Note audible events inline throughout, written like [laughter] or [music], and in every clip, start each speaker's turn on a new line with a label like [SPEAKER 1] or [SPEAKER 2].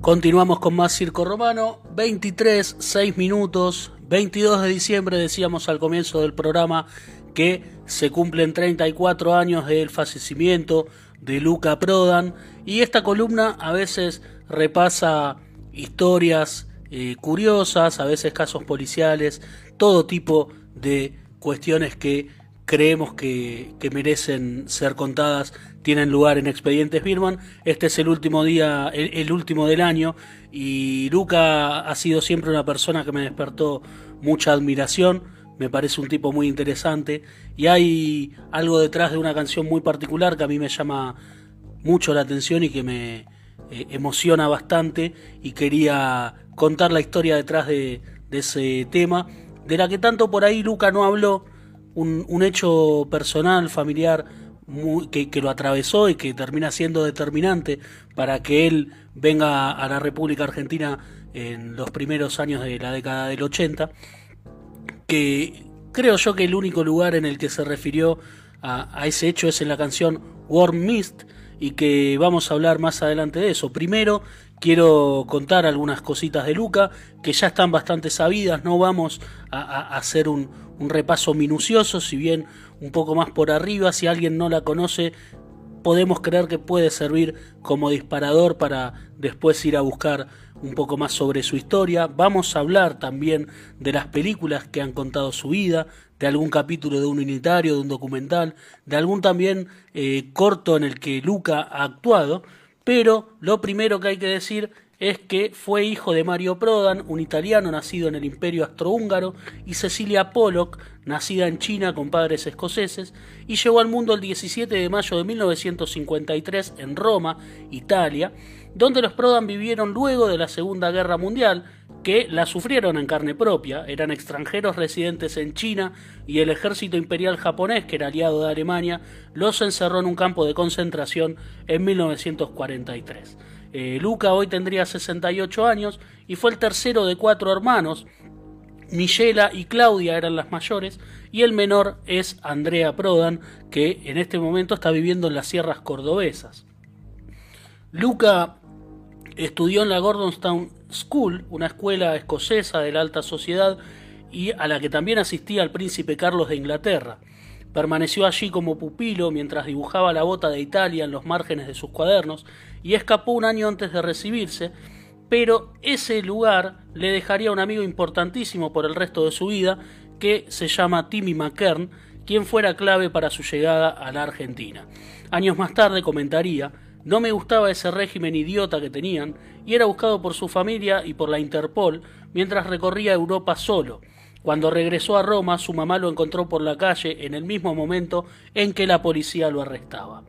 [SPEAKER 1] Continuamos con más Circo Romano, 23, 6 minutos, 22 de diciembre decíamos al comienzo del programa que se cumplen 34 años del fallecimiento de Luca Prodan. Y esta columna a veces repasa historias eh, curiosas, a veces casos policiales, todo tipo de cuestiones que creemos que, merecen ser contadas tienen lugar en Expedientes Birman. Este es el último día, el, último del año, y Luca ha sido siempre una persona que me despertó mucha admiración. Me parece un tipo muy interesante y hay algo detrás de una canción muy particular que a mí me llama mucho la atención y que me eh, emociona bastante y quería contar la historia detrás de, de ese tema, de la que tanto por ahí Luca no habló, un, hecho personal, familiar, que, que, lo atravesó y que termina siendo determinante para que él venga a la República Argentina en los primeros años de la década del 80, que creo yo que el único lugar en el que se refirió a, ese hecho es en la canción Warm Mist y que vamos a hablar más adelante de eso. Primero quiero contar algunas cositas de Luca que ya están bastante sabidas, no vamos a, hacer un, repaso minucioso, si bien un poco más por arriba, si alguien no la conoce, podemos creer que puede servir como disparador para después ir a buscar un poco más sobre su historia. Vamos a hablar también de las películas que han contado su vida, de algún capítulo de un unitario, de un documental, de algún también eh, corto en el que Luca ha actuado. Pero lo primero que hay que decir es que fue hijo de Mario Prodan, un italiano nacido en el Imperio Astrohúngaro, y Cecilia Pollock, nacida en China con padres escoceses, y llegó al mundo el 17 de mayo de 1953 en Roma, Italia, donde los Prodan vivieron luego de la Segunda Guerra Mundial, que la sufrieron en carne propia, eran extranjeros residentes en China y el ejército imperial japonés, que era aliado de Alemania, los encerró en un campo de concentración en 1943. Eh, Luca hoy tendría 68 años y fue el tercero de cuatro hermanos. Michela y Claudia eran las mayores y el menor es Andrea Prodan, que en este momento está viviendo en las sierras cordobesas. Luca estudió en la Gordonstown School, una escuela escocesa de la alta sociedad y a la que también asistía el príncipe Carlos de Inglaterra. Permaneció allí como pupilo mientras dibujaba la bota de Italia en los márgenes de sus cuadernos y escapó un año antes de recibirse, pero ese lugar le dejaría un amigo importantísimo por el resto de su vida que se llama Timmy McKern, quien fuera clave para su llegada a la Argentina. Años más tarde comentaría no me gustaba ese régimen idiota que tenían y era buscado por su familia y por la Interpol mientras recorría Europa solo. Cuando regresó a Roma, su mamá lo encontró por la calle en el mismo momento en que la policía lo arrestaba.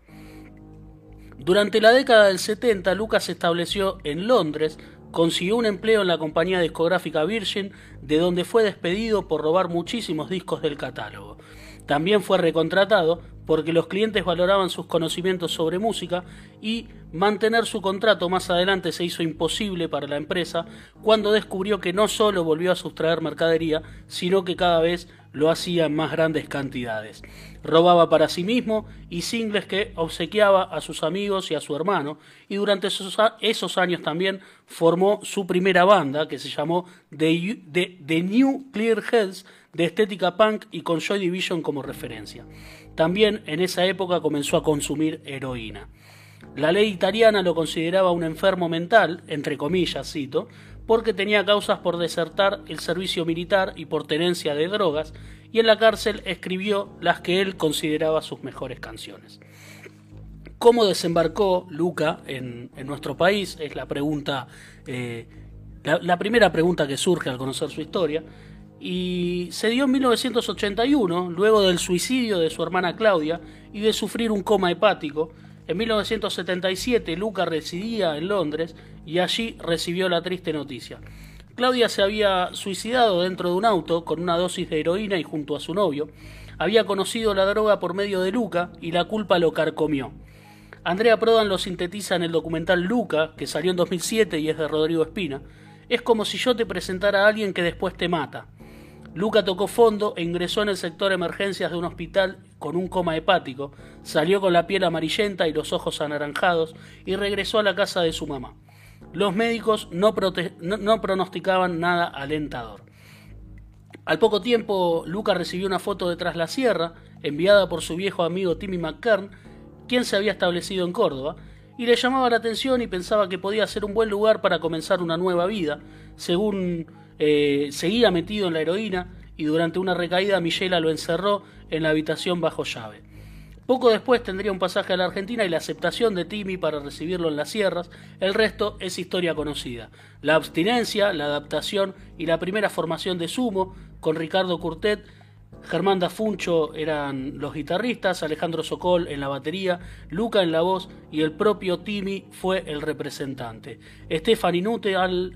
[SPEAKER 1] Durante la década del 70, Lucas se estableció en Londres, consiguió un empleo en la compañía discográfica Virgin, de donde fue despedido por robar muchísimos discos del catálogo. También fue recontratado porque los clientes valoraban sus conocimientos sobre música y mantener su contrato más adelante se hizo imposible para la empresa cuando descubrió que no solo volvió a sustraer mercadería, sino que cada vez lo hacía en más grandes cantidades. Robaba para sí mismo y singles que obsequiaba a sus amigos y a su hermano, y durante esos, años también formó su primera banda que se llamó The, The New Clear Heads de estética punk y con Joy Division como referencia. También en esa época comenzó a consumir heroína. La ley italiana lo consideraba un enfermo mental, entre comillas, cito, porque tenía causas por desertar el servicio militar y por tenencia de drogas, y en la cárcel escribió las que él consideraba sus mejores canciones. ¿Cómo desembarcó Luca en, nuestro país? Es la pregunta, eh, la primera pregunta que surge al conocer su historia y se dio en 1981, luego del suicidio de su hermana Claudia y de sufrir un coma hepático. En 1977 Luca residía en Londres y allí recibió la triste noticia. Claudia se había suicidado dentro de un auto con una dosis de heroína y junto a su novio. Había conocido la droga por medio de Luca y la culpa lo carcomió. Andrea Prodan lo sintetiza en el documental Luca, que salió en 2007 y es de Rodrigo Espina. Es como si yo te presentara a alguien que después te mata. Luca tocó fondo e ingresó en el sector emergencias de un hospital con un coma hepático, salió con la piel amarillenta y los ojos anaranjados y regresó a la casa de su mamá. los médicos no, no pronosticaban nada alentador. Al poco tiempo, Luca recibió una foto de Tras la Sierra, enviada por su viejo amigo Timmy McKern, quien se había establecido en Córdoba, y le llamaba la atención y pensaba que podía ser un buen lugar para comenzar una nueva vida, según eh, seguía metido en la heroína y durante una recaída Michela lo encerró en la habitación bajo llave. Poco después tendría un pasaje a la Argentina y la aceptación de Timmy para recibirlo en las sierras. El resto es historia conocida. La abstinencia, la adaptación y la primera formación de Sumo, con Ricardo Curtet, Germán Dafuncho eran los guitarristas, Alejandro Sokol en la batería, Luca en la voz y el propio Timmy fue el representante. Nuttall,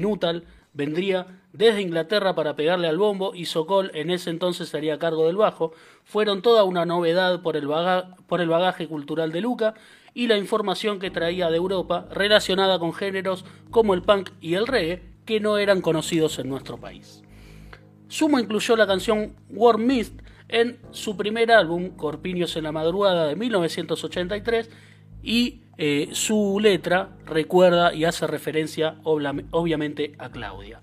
[SPEAKER 1] Nuttall vendría desde Inglaterra para pegarle al bombo y Sokol en ese entonces sería a cargo del bajo. Fueron toda una novedad por el, por el bagaje cultural de Luca y la información que traía de Europa relacionada con géneros como el punk y el reggae que no eran conocidos en nuestro país. Sumo incluyó la canción Warm Mist en su primer álbum, Corpiños en la Madrugada de 1983, y eh, su letra recuerda y hace referencia obviamente a Claudia.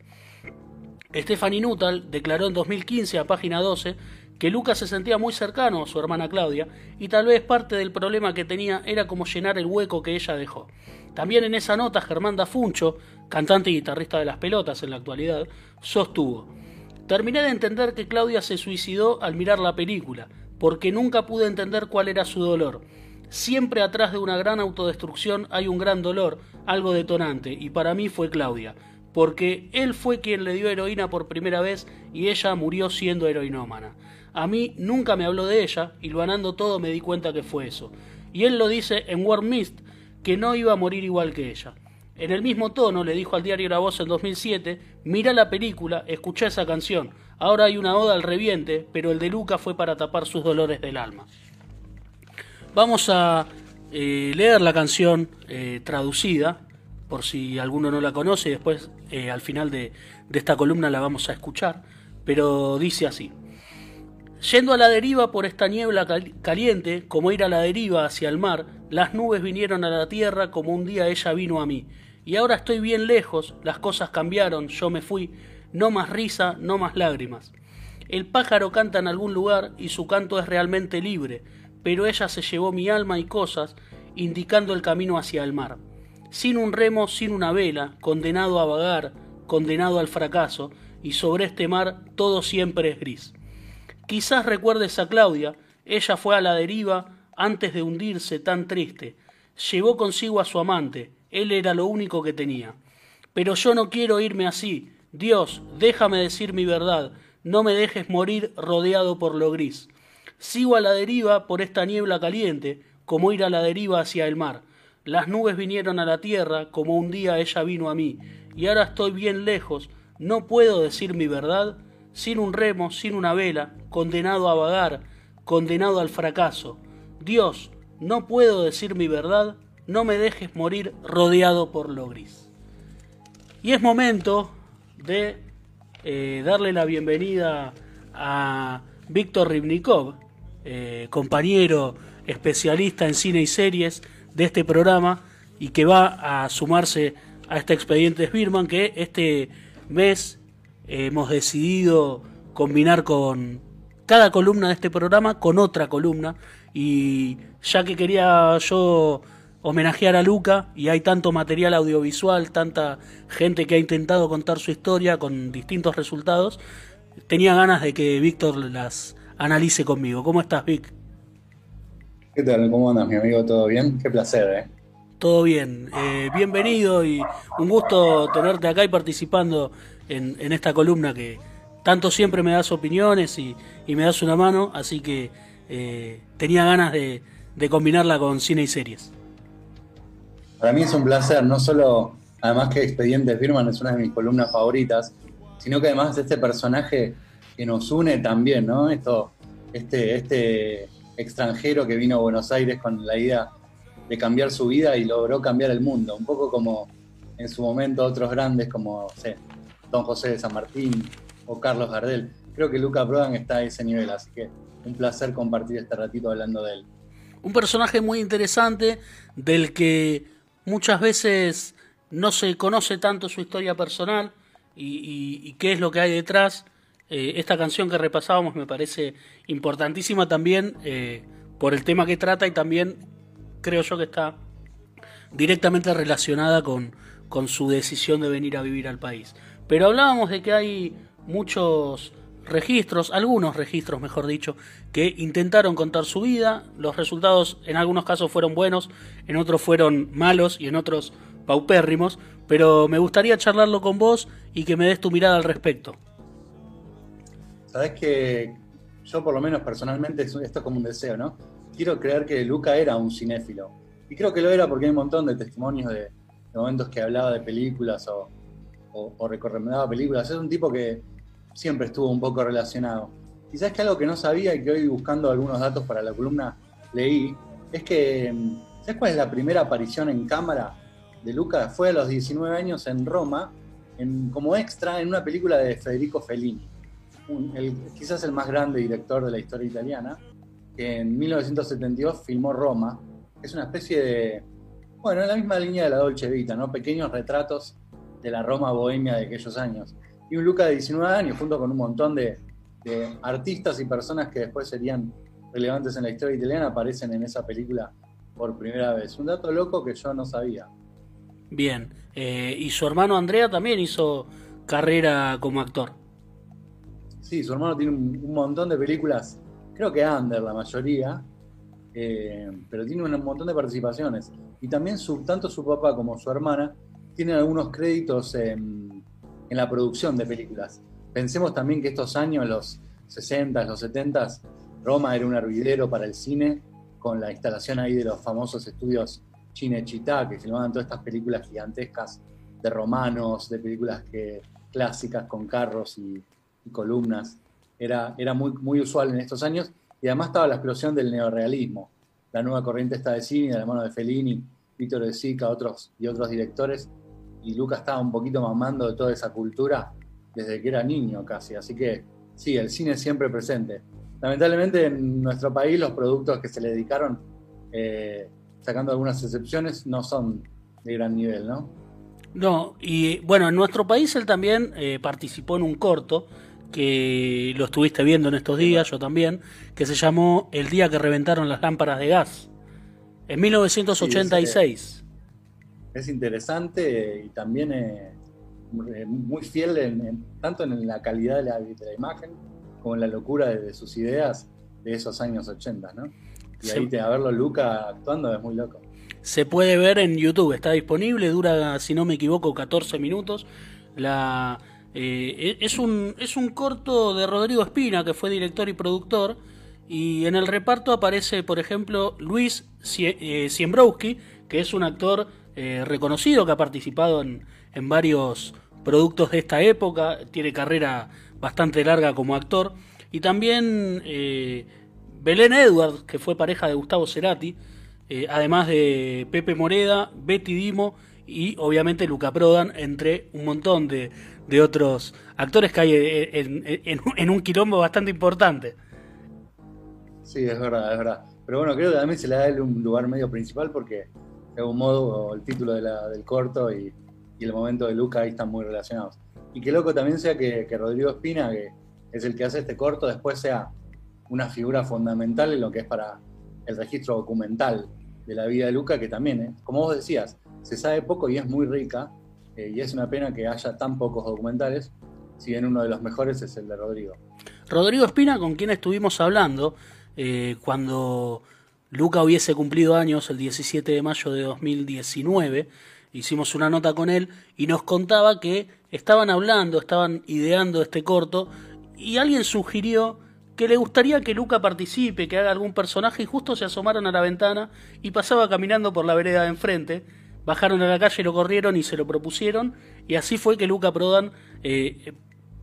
[SPEAKER 1] Stephanie Nuttall declaró en 2015 a página 12 que Lucas se sentía muy cercano a su hermana Claudia y tal vez parte del problema que tenía era como llenar el hueco que ella dejó. También en esa nota Germán Dafuncho, cantante y guitarrista de las pelotas en la actualidad, sostuvo Terminé de entender que Claudia se suicidó al mirar la película, porque nunca pude entender cuál era su dolor. Siempre atrás de una gran autodestrucción hay un gran dolor, algo detonante, y para mí fue Claudia, porque él fue quien le dio heroína por primera vez y ella murió siendo heroinómana. A mí nunca me habló de ella, y luanando todo me di cuenta que fue eso. Y él lo dice en War Mist, que no iba a morir igual que ella. En el mismo tono le dijo al diario La Voz en 2007, mira la película, escucha esa canción, ahora hay una oda al reviente, pero el de Luca fue para tapar sus dolores del alma. Vamos a eh, leer la canción eh, traducida, por si alguno no la conoce, después eh, al final de, de esta columna la vamos a escuchar, pero dice así. Yendo a la deriva por esta niebla caliente, como ir a la deriva hacia el mar, las nubes vinieron a la tierra como un día ella vino a mí. Y ahora estoy bien lejos, las cosas cambiaron, yo me fui, no más risa, no más lágrimas. El pájaro canta en algún lugar y su canto es realmente libre, pero ella se llevó mi alma y cosas, indicando el camino hacia el mar. Sin un remo, sin una vela, condenado a vagar, condenado al fracaso, y sobre este mar todo siempre es gris. Quizás recuerdes a Claudia, ella fue a la deriva antes de hundirse tan triste. Llevó consigo a su amante, él era lo único que tenía. Pero yo no quiero irme así. Dios, déjame decir mi verdad, no me dejes morir rodeado por lo gris. Sigo a la deriva por esta niebla caliente, como ir a la deriva hacia el mar. Las nubes vinieron a la tierra, como un día ella vino a mí, y ahora estoy bien lejos, no puedo decir mi verdad, sin un remo, sin una vela, condenado a vagar, condenado al fracaso. Dios, no puedo decir mi verdad, no me dejes morir rodeado por lo gris. Y es momento de eh, darle la bienvenida a Víctor Ribnikov, eh, compañero especialista en cine y series de este programa y que va a sumarse a este expediente Birman que este mes hemos decidido combinar con cada columna de este programa con otra columna. Y ya que quería yo homenajear a Luca y hay tanto material audiovisual, tanta gente que ha intentado contar su historia con distintos resultados, tenía ganas de que Víctor las analice conmigo. ¿Cómo estás, Vic?
[SPEAKER 2] ¿Qué tal? ¿Cómo andas, mi amigo? ¿Todo bien? Qué placer, ¿eh?
[SPEAKER 1] Todo bien. Eh, bienvenido y un gusto tenerte acá y participando en, esta columna que tanto siempre me das opiniones y, me das una mano, así que eh, tenía ganas de, combinarla con cine y series.
[SPEAKER 2] Para mí es un placer, no solo, además que Expedientes Firman es una de mis columnas favoritas, sino que además este personaje que nos une también, ¿no? Esto, este, este extranjero que vino a Buenos Aires con la idea de cambiar su vida y logró cambiar el mundo, un poco como en su momento otros grandes como, Don José de San Martín o Carlos Gardel. Creo que Luca Prodan está a ese nivel, así que un placer compartir este ratito hablando de él.
[SPEAKER 1] Un personaje muy interesante del que muchas veces no se conoce tanto su historia personal y, qué es lo que hay detrás. Eh, esta canción que repasábamos me parece importantísima también eh, por el tema que trata y también creo yo que está directamente relacionada con, con su decisión de venir a vivir al país. Pero hablábamos de que hay muchos registros, algunos registros mejor dicho, que intentaron contar su vida. Los resultados en algunos casos fueron buenos, en otros fueron malos y en otros paupérrimos. Pero me gustaría charlarlo con vos y que me des tu mirada al respecto.
[SPEAKER 2] Sabes que yo por lo menos personalmente, esto es como un deseo, ¿no? Quiero creer que Luca era un cinéfilo. Y creo que lo era porque hay un montón de testimonios de, momentos que hablaba de películas o, o, recomendaba películas. Es un tipo que siempre estuvo un poco relacionado. Quizás que algo que no sabía y que hoy buscando algunos datos para la columna leí, es que, mm, ¿sabes cuál es la primera aparición en cámara de Luca? Fue a los 19 años en Roma, en, como extra en una película de Federico Fellini, quizás el más grande director de la historia italiana, que en 1972 filmó Roma, es una especie de, bueno, en la misma línea de la Dolce Vita, ¿no? Pequeños retratos de la Roma bohemia de aquellos años y un Luca de 19 años, junto con un montón de, artistas y personas que después serían relevantes en la historia italiana, aparecen en esa película por primera vez. Un dato loco que yo no sabía.
[SPEAKER 1] Bien, eh, y su hermano Andrea también hizo carrera como actor.
[SPEAKER 2] Sí, su hermano tiene un, montón de películas, creo que under la mayoría, eh, pero tiene un montón de participaciones. Y también su, tanto su papá como su hermana tienen algunos créditos en la producción de películas. Pensemos también que estos años, los 60, los 70, Roma era un hervidero para el cine, con la instalación ahí de los famosos estudios Cinecittà, que filmaban todas estas películas gigantescas de romanos, de películas que, clásicas con carros y, columnas. Era, era muy, muy usual en estos años. Y además estaba la explosión del neorealismo, la nueva corriente esta de cine, de la mano de Fellini, Víctor de Sica otros, y otros directores y Lucas estaba un poquito mamando de toda esa cultura desde que era niño casi. Así que sí, el cine siempre presente. Lamentablemente en nuestro país los productos que se le dedicaron, eh, sacando algunas excepciones, no son de gran nivel, ¿no?
[SPEAKER 1] No, y bueno, en nuestro país él también eh, participó en un corto que lo estuviste viendo en estos días, yo también, que se llamó El día que reventaron las lámparas de gas, en 1986
[SPEAKER 2] es interesante y también eh, muy fiel tanto en la calidad de la, imagen como en la locura de, sus ideas de esos años 80, ¿no? Y ahí te, a verlo Luca actuando es muy loco.
[SPEAKER 1] Se puede ver en YouTube, está disponible, dura, si no me equivoco, 14 minutos. La, eh, e, es, un, es un corto de Rodrigo Espina, que fue director y productor, y en el reparto aparece, por ejemplo, Luis eh, Siembrowski, que es un actor eh, reconocido que ha participado en, varios productos de esta época, tiene carrera bastante larga como actor, y también Belén Edwards, que fue pareja de Gustavo Cerati, además de Pepe Moreda, Betty Dimo y obviamente Luca Prodan, entre un montón de, otros actores que hay en, en, un quilombo bastante importante.
[SPEAKER 2] Sí, es verdad, es verdad. Pero bueno, creo que también se le da un lugar medio principal porque de algún modo el título del corto y, el momento de Luca ahí están muy relacionados. Y qué loco también sea que, Rodrigo Espina, que es el que hace este corto, después sea una figura fundamental en lo que es para el registro documental de la vida de Luca, que también, ¿eh? como vos decías, se sabe poco y es muy rica, eh, y es una pena que haya tan pocos documentales, si bien uno de los mejores es el de Rodrigo.
[SPEAKER 1] Rodrigo Espina, con quien estuvimos hablando eh, cuando Luca hubiese cumplido años el 17 de mayo de 2019. Hicimos una nota con él y nos contaba que estaban hablando, estaban ideando este corto y alguien sugirió que le gustaría que Luca participe, que haga algún personaje y justo se asomaron a la ventana y pasaba caminando por la vereda de enfrente. Bajaron a la calle, lo corrieron y se lo propusieron y así fue que Luca Prodan eh,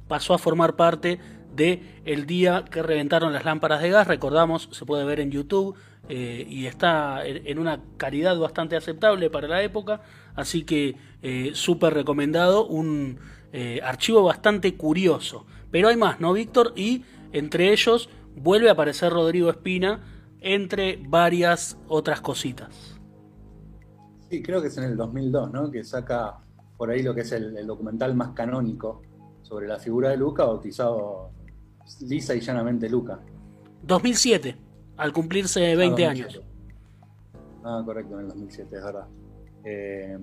[SPEAKER 1] pasó a formar parte de el día que reventaron las lámparas de gas. Recordamos, se puede ver en YouTube, eh, y está en una calidad bastante aceptable para la época, así que eh, súper recomendado, un eh, archivo bastante curioso. Pero hay más, ¿no, Víctor? Y entre ellos vuelve a aparecer Rodrigo Espina, entre varias otras cositas.
[SPEAKER 2] Sí, creo que es en el 2002, ¿no? Que saca por ahí lo que es el, documental más canónico sobre la figura de Luca, bautizado lisa y llanamente Luca.
[SPEAKER 1] 2007, al cumplirse 20 ah, años.
[SPEAKER 2] Ah, correcto, en el 2007, es verdad. Eh,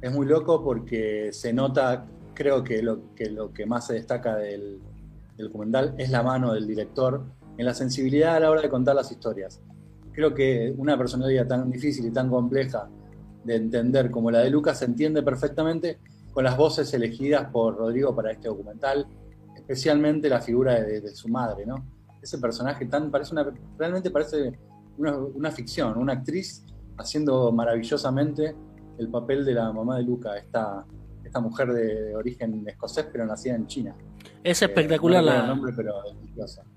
[SPEAKER 2] es muy loco porque se nota, creo que lo que, lo que más se destaca del, documental es la mano del director en la sensibilidad a la hora de contar las historias. Creo que una personalidad tan difícil y tan compleja de entender como la de Lucas se entiende perfectamente con las voces elegidas por Rodrigo para este documental, especialmente la figura de, su madre, ¿no? Ese personaje tan parece una realmente parece una, una ficción, una actriz haciendo maravillosamente el papel de la mamá de Luca, esta, esta mujer de, origen escocés pero nacida en China.
[SPEAKER 1] Es espectacular la,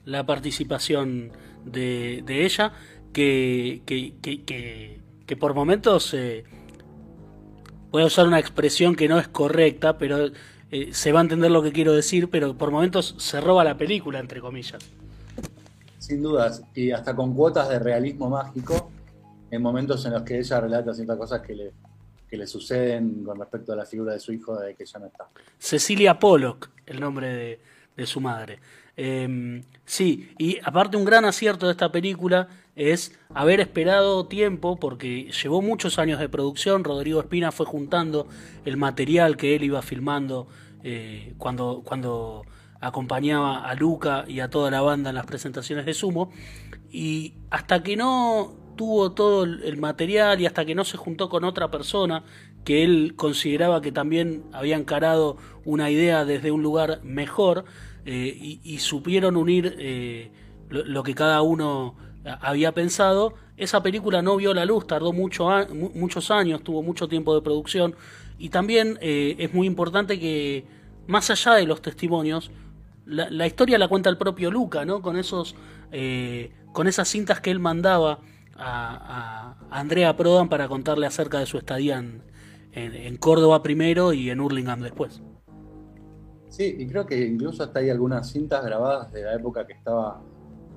[SPEAKER 1] la participación de, ella, que, que, por momentos, eh, voy a usar una expresión que no es correcta, pero eh, se va a entender lo que quiero decir, pero por momentos se roba la película, entre comillas.
[SPEAKER 2] Sin dudas, y hasta con cuotas de realismo mágico, en momentos en los que ella relata ciertas cosas que le, que le suceden con respecto a la figura de su hijo de que ya no está.
[SPEAKER 1] Cecilia Pollock, el nombre de, su madre. Em, sí, y aparte un gran acierto de esta película es haber esperado tiempo, porque llevó muchos años de producción, Rodrigo Espina fue juntando el material que él iba filmando eh, cuando, cuando acompañaba a Luca y a toda la banda en las presentaciones de Sumo, y hasta que no tuvo todo el material y hasta que no se juntó con otra persona que él consideraba que también había encarado una idea desde un lugar mejor eh, y, supieron unir eh, lo, que cada uno había pensado, esa película no vio la luz, tardó mucho, muchos años, tuvo mucho tiempo de producción y también eh, es muy importante que más allá de los testimonios, la, historia la cuenta el propio Luca, ¿no? Con esos, con esas cintas que él mandaba a, Andrea Prodan para contarle acerca de su estadía en, Córdoba primero y en Hurlingham después.
[SPEAKER 2] Sí, y creo que incluso hasta hay algunas cintas grabadas de la época que estaba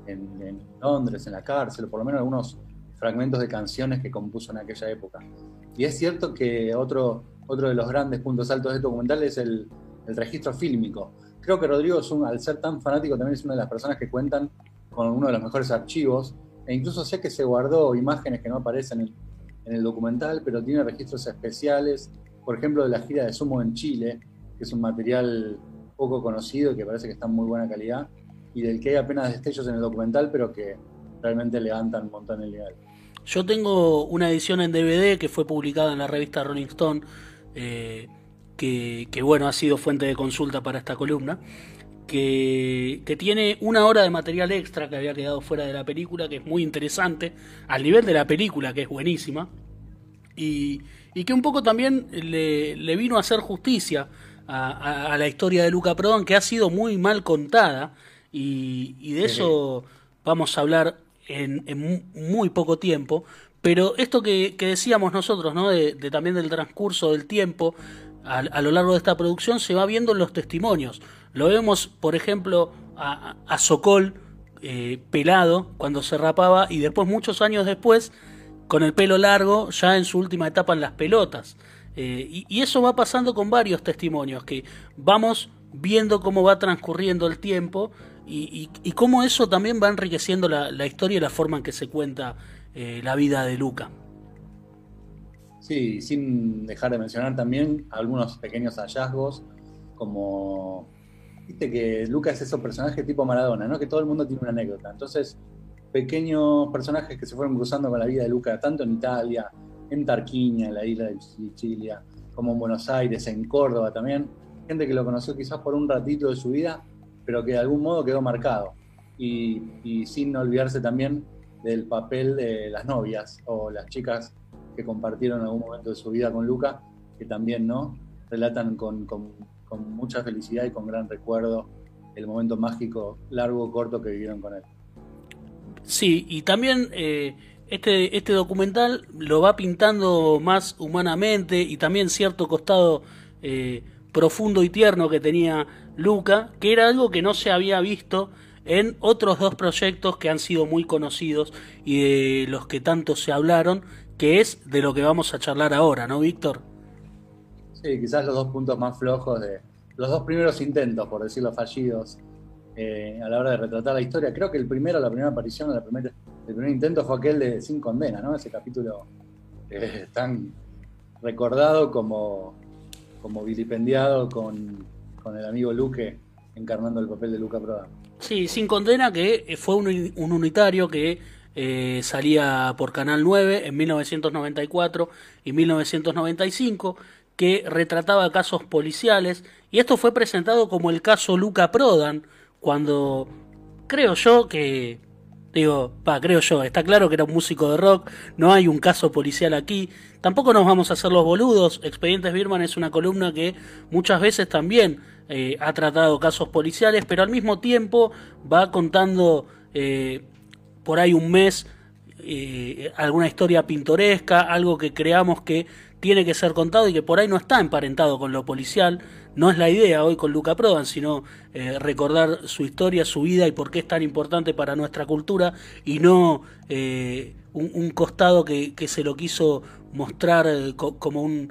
[SPEAKER 2] en, Londres, en la cárcel, o por lo menos algunos fragmentos de canciones que compuso en aquella época. Y es cierto que otro, otro de los grandes puntos altos de este documental es el, registro fílmico. Creo que Rodrigo, al ser tan fanático, también es una de las personas que cuentan con uno de los mejores archivos e incluso sé que se guardó imágenes que no aparecen en, el documental, pero tiene registros especiales, por ejemplo, de la gira de Sumo en Chile, que es un material poco conocido y que parece que está en muy buena calidad, y del que hay apenas destellos en el documental, pero que realmente levantan un montón el nivel.
[SPEAKER 1] Yo tengo una edición en DVD que fue publicada en la revista Rolling Stone, eh, que, que, bueno, ha sido fuente de consulta para esta columna que, tiene una hora de material extra que había quedado fuera de la película, que es muy interesante, al nivel de la película, que es buenísima, y, que un poco también le, vino a hacer justicia a, la historia de Luca Prodan, que ha sido muy mal contada, y, de eso vamos a hablar en, muy poco tiempo. Pero esto que, decíamos nosotros, ¿no? De, también del transcurso del tiempo a, a, lo largo de esta producción, se va viendo en los testimonios. Lo vemos, por ejemplo, a, a Sokol eh, pelado cuando se rapaba y después, muchos años después, con el pelo largo, ya en su última etapa en las pelotas. Eh, y, eso va pasando con varios testimonios, que vamos viendo cómo va transcurriendo el tiempo y, cómo eso también va enriqueciendo la, historia y la forma en que se cuenta eh, la vida de Luca.
[SPEAKER 2] Sí, sin dejar de mencionar también algunos pequeños hallazgos, como Viste que Lucas es ese personaje tipo Maradona, ¿no? Que todo el mundo tiene una anécdota. Entonces, pequeños personajes que se fueron cruzando con la vida de Luca, tanto en Italia, en Tarquinia, en la isla de Sicilia, como en Buenos Aires, en Córdoba también. Gente que lo conoció quizás por un ratito de su vida, pero que de algún modo quedó marcado. Y, sin olvidarse también del papel de las novias o las chicas que compartieron algún momento de su vida con Luca, que también no relatan con mucha felicidad y con gran recuerdo el momento mágico, largo o corto que vivieron con él.
[SPEAKER 1] Sí, y también eh, este, este documental lo va pintando más humanamente y también cierto costado eh, profundo y tierno que tenía Luca, que era algo que no se había visto en otros dos proyectos que han sido muy conocidos y de los que tanto se hablaron, que es de lo que vamos a charlar ahora, ¿no, Víctor?
[SPEAKER 2] Sí, quizás los dos puntos más flojos de los dos primeros intentos, por decirlo fallidos, eh, a la hora de retratar la historia. Creo que el primero, la primera aparición, primer, el primer intento fue aquel de Sin Condena, ¿no? Ese capítulo eh, tan recordado como, como vilipendiado con, con, el amigo Luque encarnando el papel de Luca Prodan.
[SPEAKER 1] Sí, Sin Condena, que fue un, un unitario que eh, salía por Canal 9 en 1994 y 1995, que retrataba casos policiales, y esto fue presentado como el caso Luca Prodan, cuando creo yo que digo, pa, creo yo, está claro que era un músico de rock, no hay un caso policial aquí, tampoco nos vamos a hacer los boludos, Expedientes Birman es una columna que muchas veces también eh, ha tratado casos policiales, pero al mismo tiempo va contando eh, por ahí un mes eh, alguna historia pintoresca, algo que creamos que tiene que ser contado y que por ahí no está emparentado con lo policial. No es la idea hoy con Luca Prodan, sino recordar su historia, su vida y por qué es tan importante para nuestra cultura y no un, costado que, se lo quiso mostrar como un,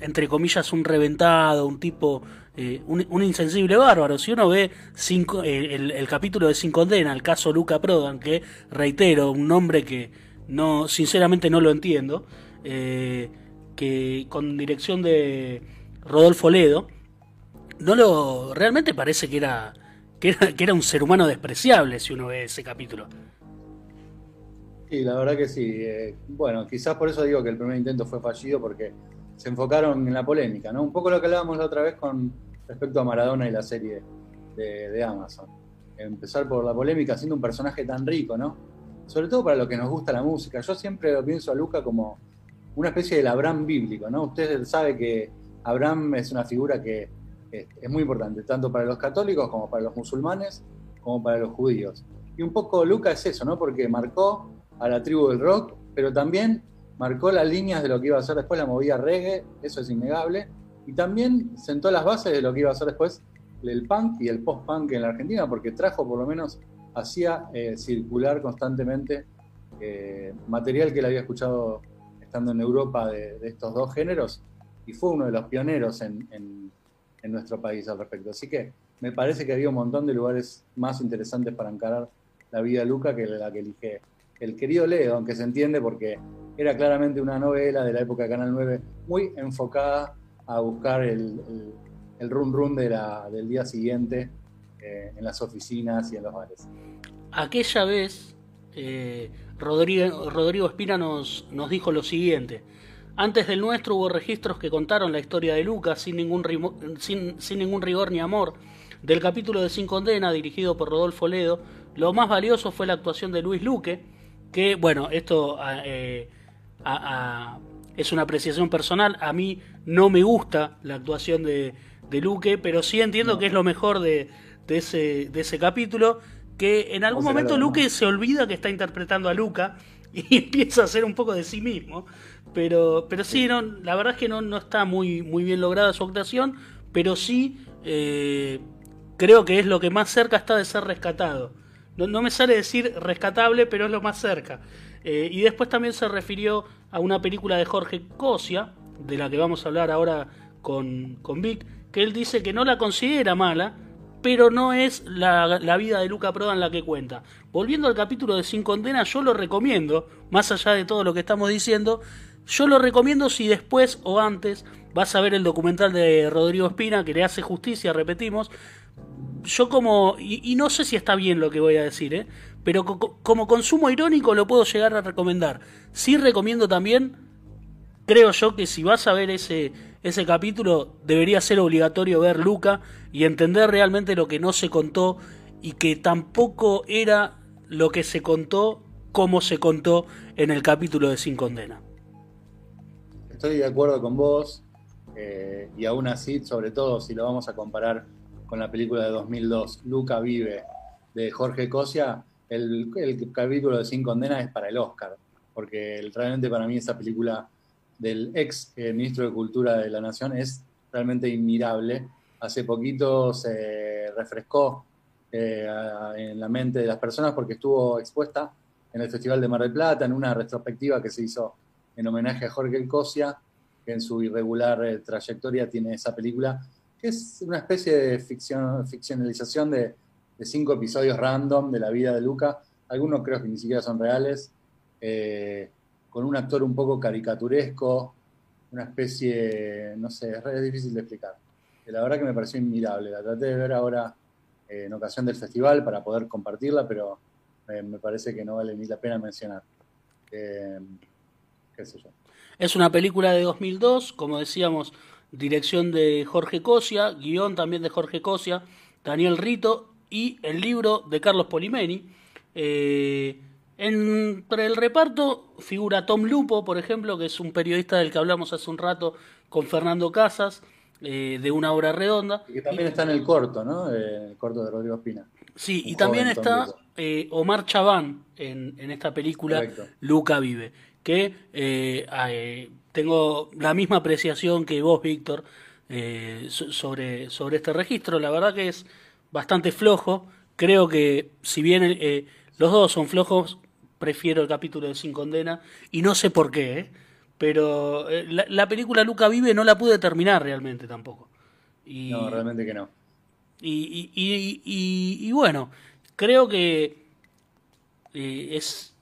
[SPEAKER 1] entre comillas, un reventado, un tipo, un, insensible bárbaro. Si uno ve cinco, el, capítulo de Sin Condena, el caso Luca Prodan, que reitero, un nombre que no, sinceramente no lo entiendo, que con dirección de Rodolfo Ledo, no lo realmente parece que era, que era un ser humano despreciable si uno ve ese capítulo.
[SPEAKER 2] Sí, la verdad que sí. Eh, bueno, quizás por eso digo que el primer intento fue fallido porque se enfocaron en la polémica, ¿no? Un poco lo que hablábamos la otra vez con respecto a Maradona y la serie de, de Amazon. Empezar por la polémica siendo un personaje tan rico, ¿no? Sobre todo para lo que nos gusta la música. Yo siempre lo pienso a Luca como una especie del Abraham bíblico, ¿no? Usted sabe que Abraham es una figura que es, muy importante, tanto para los católicos como para los musulmanes, como para los judíos. Y un poco Luca es eso, ¿no? Porque marcó a la tribu del rock, pero también marcó las líneas de lo que iba a ser después la movida reggae, eso es innegable, y también sentó las bases de lo que iba a ser después el punk y el post-punk en la Argentina, porque trajo por lo menos, hacía eh, circular constantemente eh, material que él había escuchado estando en Europa de, estos dos géneros y fue uno de los pioneros en, nuestro país al respecto. Así que me parece que había un montón de lugares más interesantes para encarar la vida de Luca que la que elige el querido Leo, aunque se entiende porque era claramente una novela de la época de Canal 9 muy enfocada a buscar el, el, run run de la, del día siguiente eh, en las oficinas y en los bares.
[SPEAKER 1] Aquella vez eh, Rodrigo, Rodrigo Espina nos, nos dijo lo siguiente. Antes del nuestro hubo registros que contaron la historia de Lucas sin ningún, sin, ningún rigor ni amor. Del capítulo de Sin Condena, dirigido por Rodolfo Ledo, lo más valioso fue la actuación de Luis Luque, que, bueno, esto eh, es una apreciación personal. A mí no me gusta la actuación de, de Luque, pero sí entiendo que es lo mejor de, de, ese, de ese capítulo que en algún momento Luke se olvida que está interpretando a Luca [laughs] y empieza a hacer un poco de sí mismo. Pero, pero sí, No, la verdad es que no, no está muy, muy bien lograda su actuación, pero sí eh, creo que es lo que más cerca está de ser rescatado. No, no me sale decir rescatable, pero es lo más cerca. Eh, y después también se refirió a una película de Jorge Cosia, de la que vamos a hablar ahora con, con Vic, que él dice que no la considera mala, pero no es la, vida de Luca Prodan la que cuenta. Volviendo al capítulo de Sin Condena, yo lo recomiendo, más allá de todo lo que estamos diciendo, yo lo recomiendo si después o antes vas a ver el documental de Rodrigo Espina, que le hace justicia, repetimos. Yo como, y, no sé si está bien lo que voy a decir, ¿eh? Pero como consumo irónico lo puedo llegar a recomendar. Sí recomiendo también, creo yo que si vas a ver ese, ese capítulo debería ser obligatorio ver Luca y entender realmente lo que no se contó y que tampoco era lo que se contó como se contó en el capítulo de Sin Condena.
[SPEAKER 2] Estoy de acuerdo con vos eh, y aún así, sobre todo si lo vamos a comparar con la película de 2002, Luca Vive, de Jorge Cosia, el, el capítulo de Sin Condena es para el Oscar, porque realmente para mí esa película del ex eh, ministro de Cultura de la Nación es realmente inmirable. Hace poquito se refrescó eh, en la mente de las personas porque estuvo expuesta en el Festival de Mar del Plata, en una retrospectiva que se hizo en homenaje a Jorge Cosia, que en su irregular eh, trayectoria tiene esa película, que es una especie de ficción, ficcionalización de, cinco episodios random de la vida de Luca, algunos creo que ni siquiera son reales, eh, con un actor un poco caricaturesco, una especie, no sé, es, difícil de explicar. La verdad que me pareció inmirable, la traté de ver ahora eh, en ocasión del festival para poder compartirla, pero me parece que no vale ni la pena mencionar. qué sé yo.
[SPEAKER 1] Es una película de 2002, como decíamos, dirección de Jorge Cosia, guion también de Jorge Cosia, Daniel Rito y el libro de Carlos Polimeni. Eh, entre el reparto figura Tom Lupo, por ejemplo, que es un periodista del que hablamos hace un rato con Fernando Casas, eh, de una obra redonda.
[SPEAKER 2] Y que también está en el corto, ¿no? Eh, el corto de Rodrigo Espina.
[SPEAKER 1] Sí, y también está Omar Chaván en, en esta película Luca Vive que eh, eh, tengo la misma apreciación que vos, Víctor, eh, sobre, sobre este registro. La verdad que es bastante flojo. Creo que si bien los dos son flojos, prefiero el capítulo de Sin Condena y no sé por qué, pero la, película Luca Vive no la pude terminar realmente tampoco.
[SPEAKER 2] Y, no, realmente que no.
[SPEAKER 1] Y, y, y bueno, creo que es,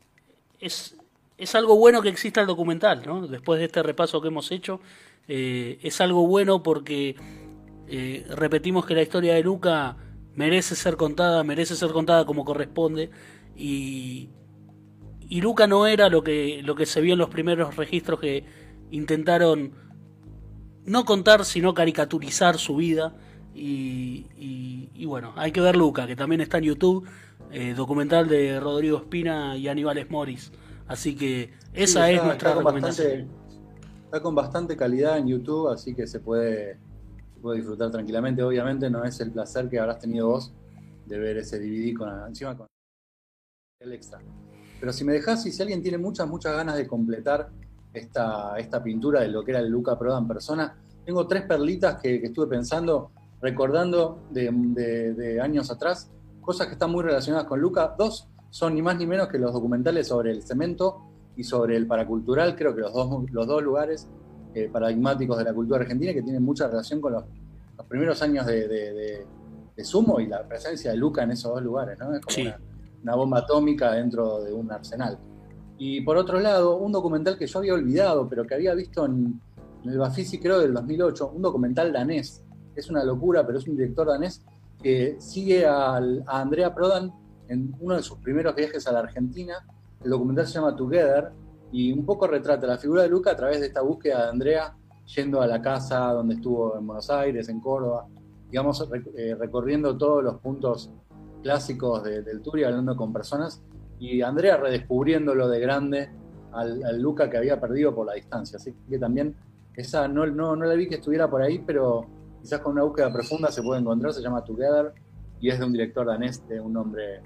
[SPEAKER 1] es es algo bueno que exista el documental, ¿no? Después de este repaso que hemos hecho, eh, es algo bueno porque eh, repetimos que la historia de Luca merece ser contada, merece ser contada como corresponde y, y Luca no era lo que, lo que se vio en los primeros registros que intentaron no contar sino caricaturizar su vida y, y, bueno, hay que ver Luca, que también está en YouTube, eh, documental de Rodrigo Espina y Aníbales Morris. Así que esa es nuestra recomendación.
[SPEAKER 2] está con bastante calidad en YouTube, así que se puede, puede disfrutar tranquilamente. Obviamente no es el placer que habrás tenido vos de ver ese DVD con encima con el extra. Pero si me dejás, y si alguien tiene muchas, muchas ganas de completar esta, esta pintura de lo que era el Luca Prodan persona, tengo tres perlitas que, estuve pensando, recordando de, de, años atrás, cosas que están muy relacionadas con Luca. Dos son ni más ni menos que los documentales sobre el cemento y sobre el paracultural, creo que los dos, los dos lugares eh, paradigmáticos de la cultura argentina que tienen mucha relación con los, primeros años de, Sumo y la presencia de Luca en esos dos lugares, ¿no? Es como una, bomba atómica dentro de un arsenal. Y por otro lado, un documental que yo había olvidado, pero que había visto en, el Bafisi, creo, del 2008, un documental danés. Es una locura, pero es un director danés que sigue a Andrea Prodan en uno de sus primeros viajes a la Argentina. El documental se llama Together y un poco retrata la figura de Luca a través de esta búsqueda de Andrea yendo a la casa donde estuvo en Buenos Aires, en Córdoba, digamos, eh, recorriendo todos los puntos clásicos del tour y hablando con personas. Y Andrea redescubriéndolo de grande al, Luca que había perdido por la distancia. Así que también esa no, no, no la vi que estuviera por ahí, pero quizás con una búsqueda profunda se puede encontrar. Se llama Together y es de un director danés de un nombre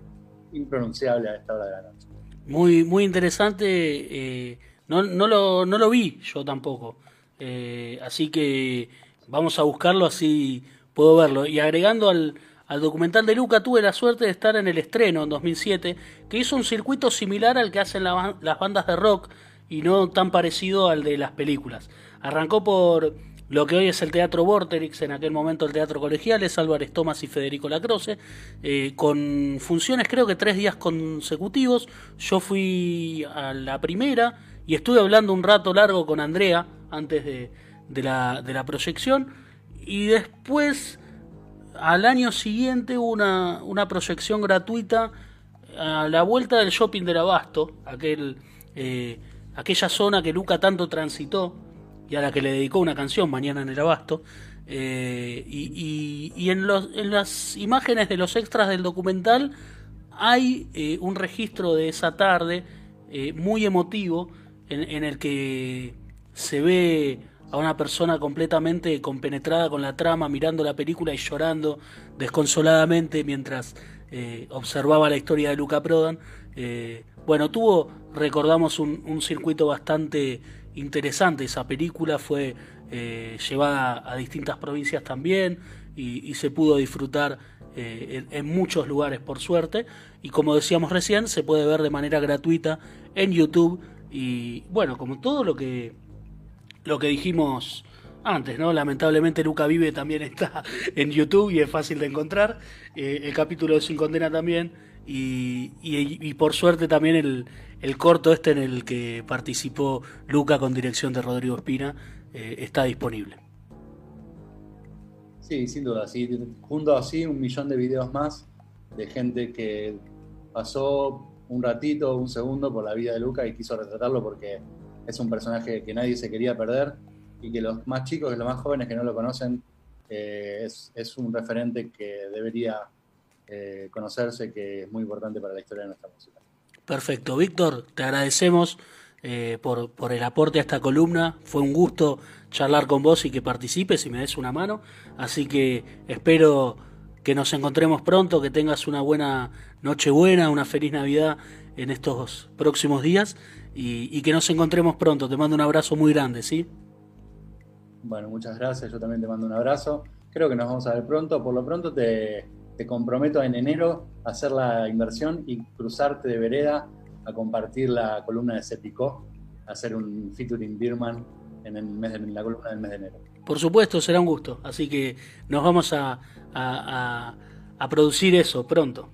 [SPEAKER 2] impronunciable a esta hora de la noche.
[SPEAKER 1] Muy, muy interesante. Eh, no, no, lo, no lo vi yo tampoco. Eh, así que vamos a buscarlo así puedo verlo. Y agregando al, al documental de Luca, tuve la suerte de estar en el estreno en 2007, que hizo un circuito similar al que hacen las bandas de rock y no tan parecido al de las películas. Arrancó por lo que hoy es el Teatro Vorterix, en aquel momento el Teatro Colegiales, Álvarez Tomás y Federico Lacroce, eh, con funciones creo que tres días consecutivos. Yo fui a la primera y estuve hablando un rato largo con Andrea antes de, la, proyección. Y después, al año siguiente, una, una proyección gratuita a la vuelta del shopping del Abasto, aquel, eh, aquella zona que Luca tanto transitó y a la que le dedicó una canción, Mañana en el Abasto. Eh, y, en, las imágenes de los extras del documental hay eh, un registro de esa tarde eh, muy emotivo en, el que se ve a una persona completamente compenetrada con la trama, mirando la película y llorando desconsoladamente mientras observaba la historia de Luca Prodan. bueno, tuvo, recordamos, un circuito bastante interesante esa película, fue eh, llevada a distintas provincias también y, se pudo disfrutar eh, en, muchos lugares por suerte y como decíamos recién se puede ver de manera gratuita en YouTube Y bueno, como todo lo que, lo que dijimos antes, ¿no? Lamentablemente Luca Vive también [laughs] está en YouTube y es fácil de encontrar. Eh, el capítulo de Sin Condena también. Y, y, por suerte también el, el, corto este en el que participó Luca con dirección de Rodrigo Espina eh, está disponible.
[SPEAKER 2] Sí, sin duda, sí. Junto así un millón de videos más de gente que pasó un ratito, un segundo por la vida de Luca y quiso retratarlo porque es un personaje que nadie se quería perder y que los más chicos y los más jóvenes que no lo conocen eh, es, un referente que debería eh, conocerse, que es muy importante para la historia de nuestra música.
[SPEAKER 1] Perfecto, Víctor, te agradecemos eh, por, por, el aporte a esta columna. Fue un gusto charlar con vos y que participes y me des una mano. Así que espero que nos encontremos pronto, que tengas una buena Nochebuena, una feliz Navidad en estos próximos días y, y que nos encontremos pronto. Te mando un abrazo muy grande, ¿sí?
[SPEAKER 2] Bueno, muchas gracias. Yo también te mando un abrazo. Creo que nos vamos a ver pronto. Por lo pronto te, comprometo en enero a hacer la inversión y cruzarte de vereda a compartir la columna de Cepicó, a hacer un featuring Birman en, el mes de, la columna del mes de enero.
[SPEAKER 1] Por supuesto, será un gusto. Así que nos vamos a, a, producir eso pronto.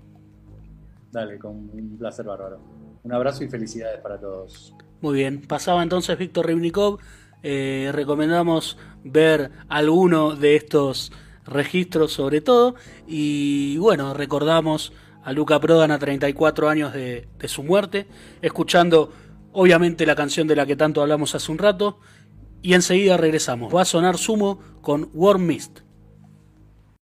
[SPEAKER 2] Dale, con un placer bárbaro. Un abrazo y felicidades para todos.
[SPEAKER 1] Muy bien. Pasaba entonces Víctor Rivnikov eh, recomendamos ver alguno de estos registros sobre todo. Y bueno, recordamos a Luca Prodan a 34 años de, de su muerte, escuchando obviamente la canción de la que tanto hablamos hace un rato. Y enseguida regresamos. Va a sonar Sumo con Warm Mist.